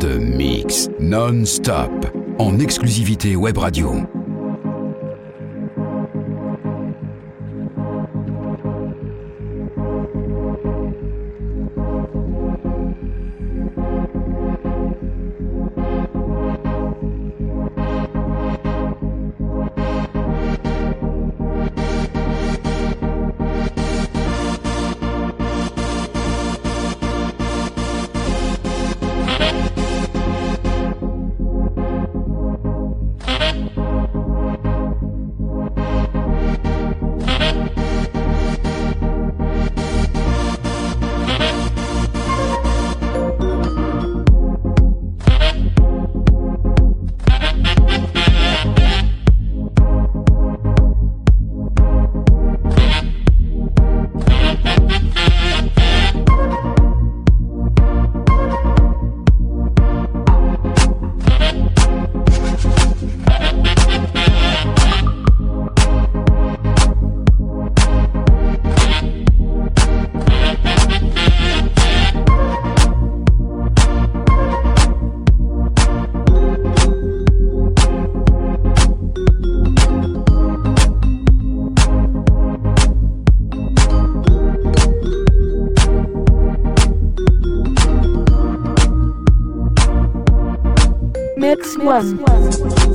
De mix non-stop en exclusivité web radio. Sun don't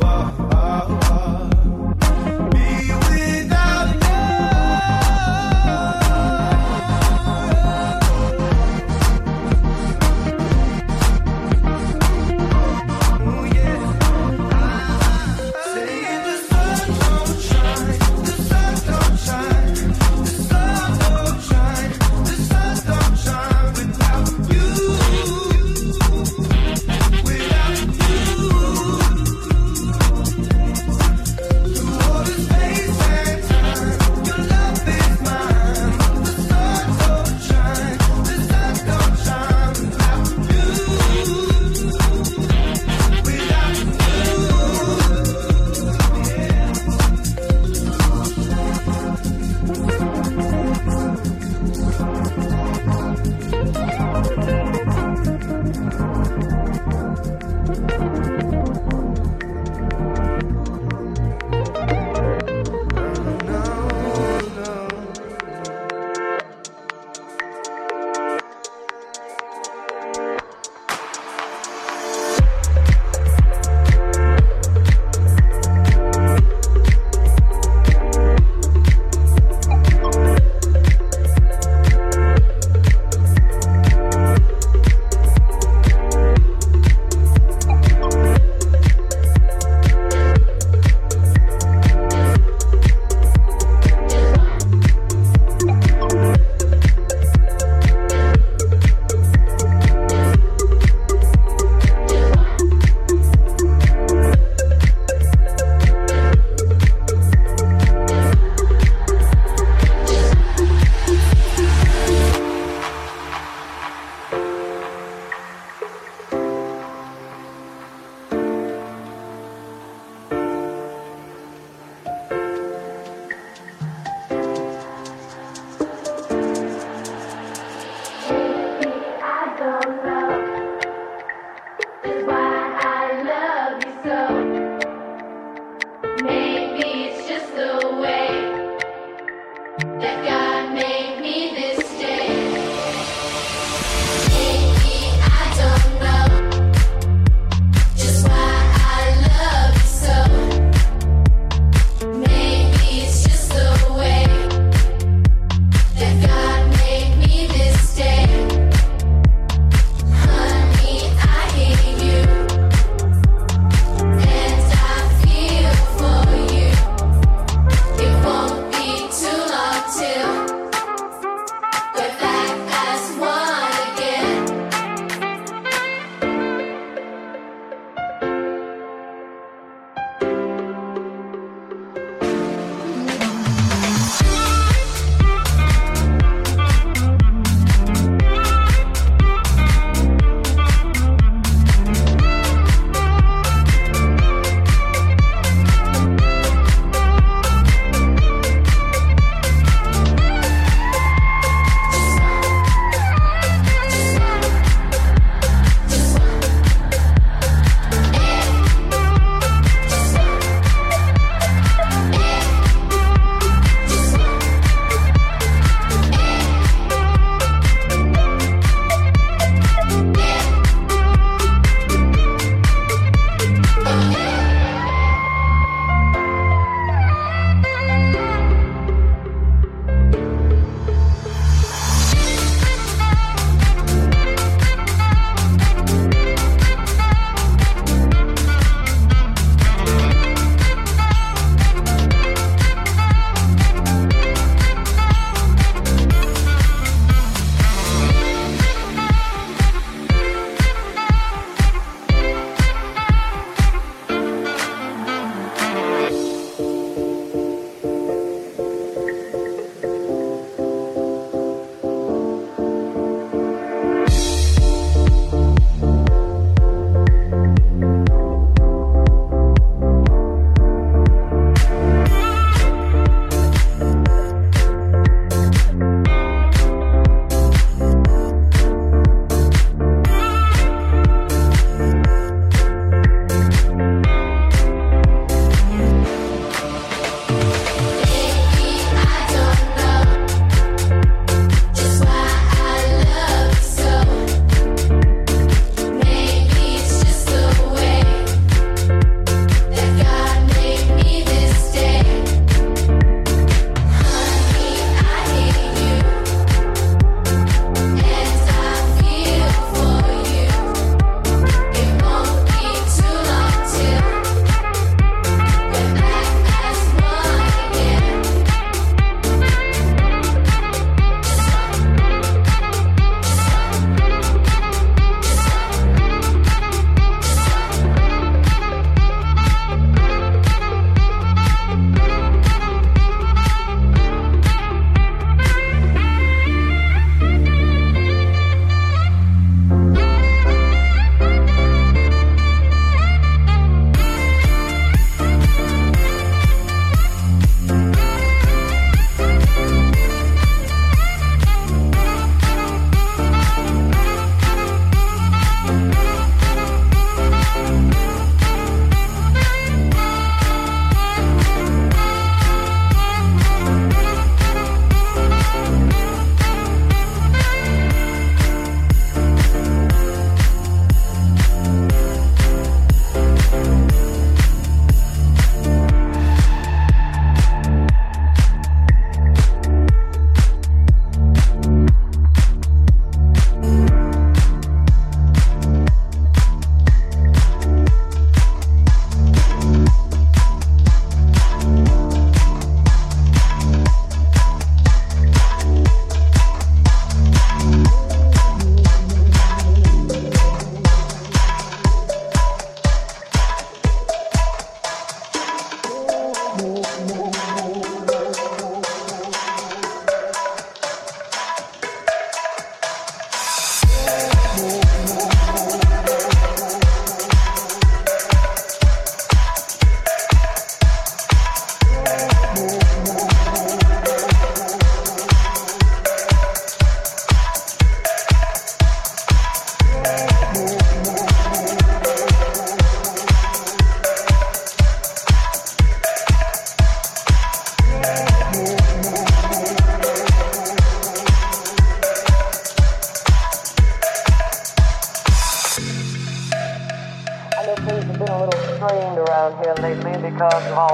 va.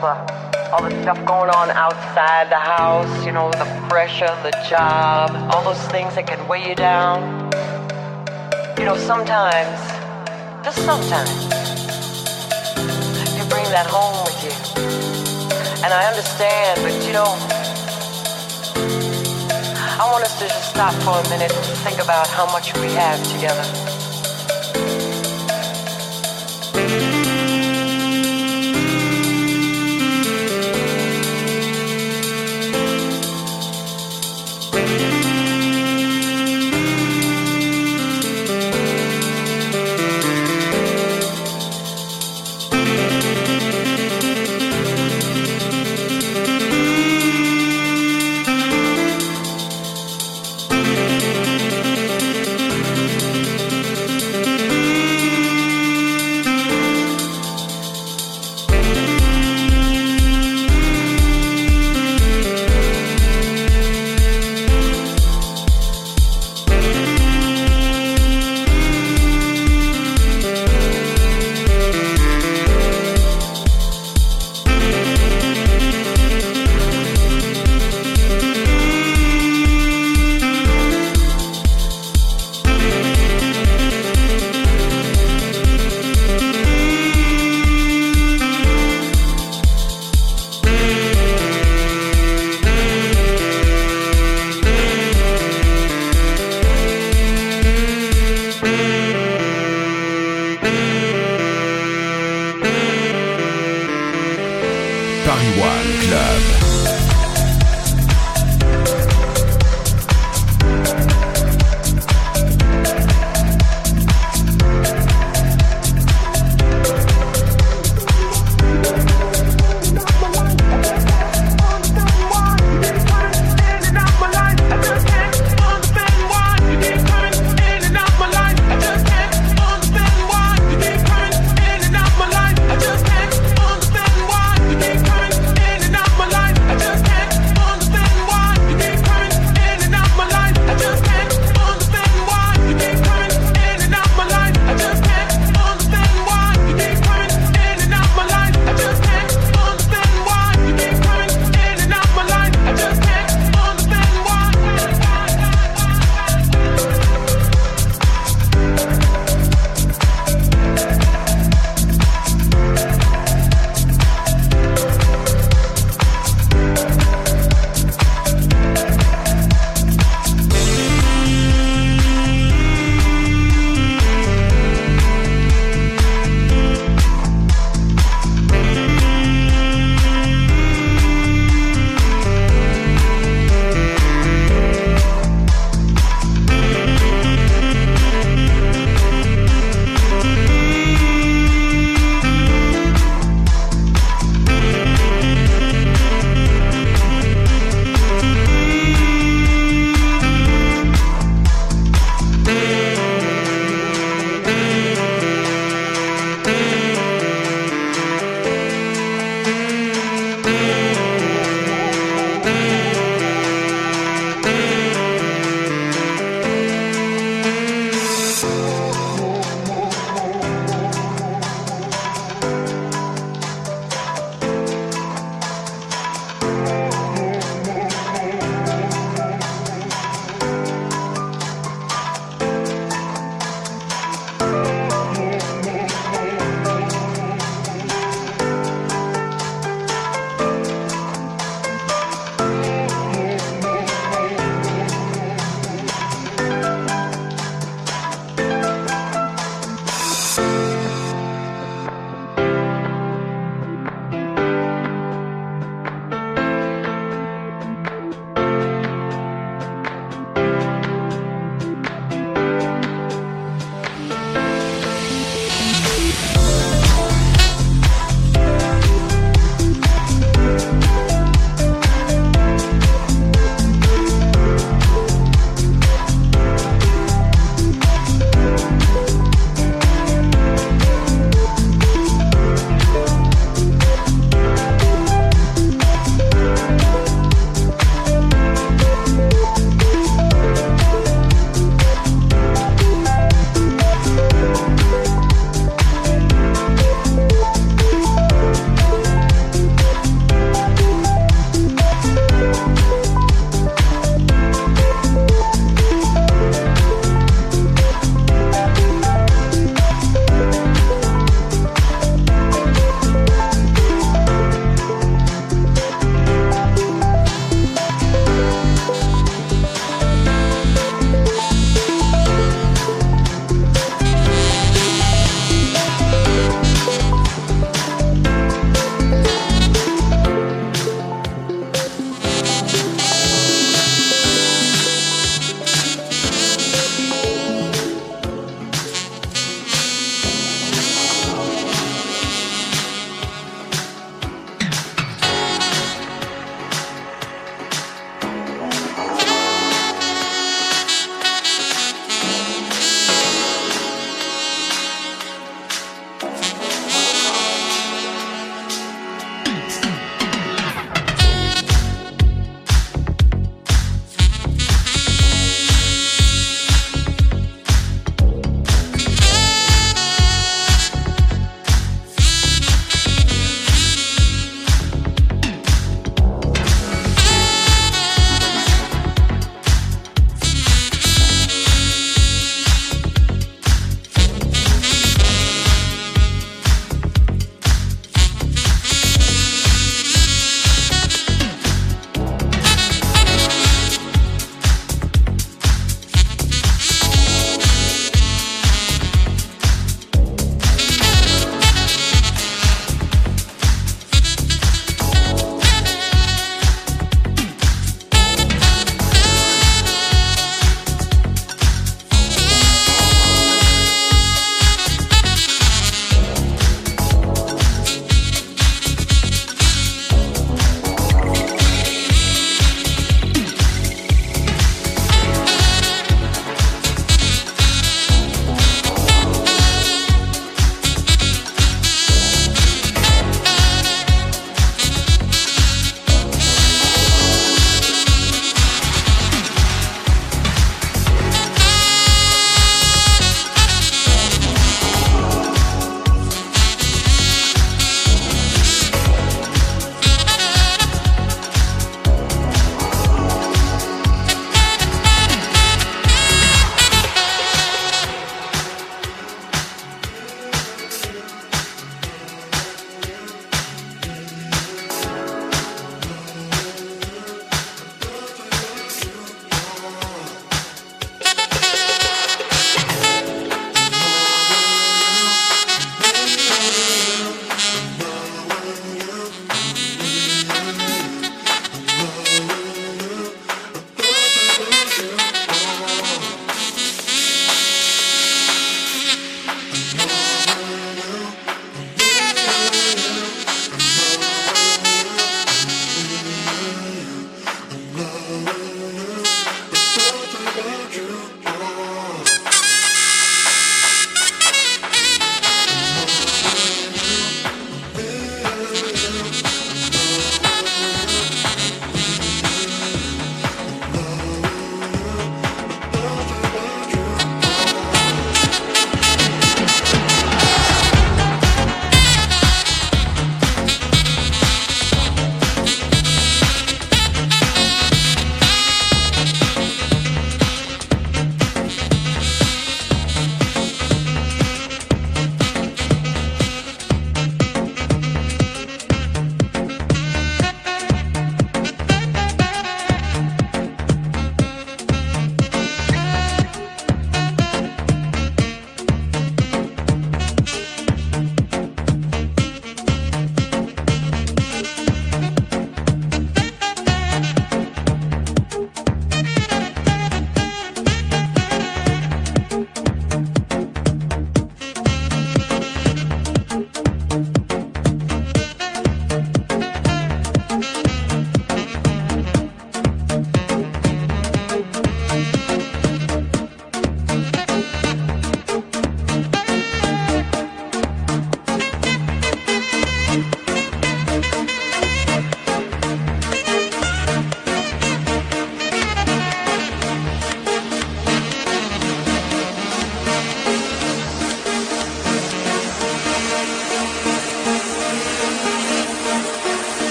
The all the stuff going on outside the house, you know, the pressure, the job, all those things that can weigh you down. You know, sometimes, just sometimes, you bring that home with you. And I understand, but you know, I want us to just stop for a minute and think about how much we have together.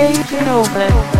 DJ Genova.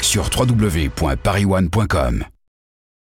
Sur www.parisone.com.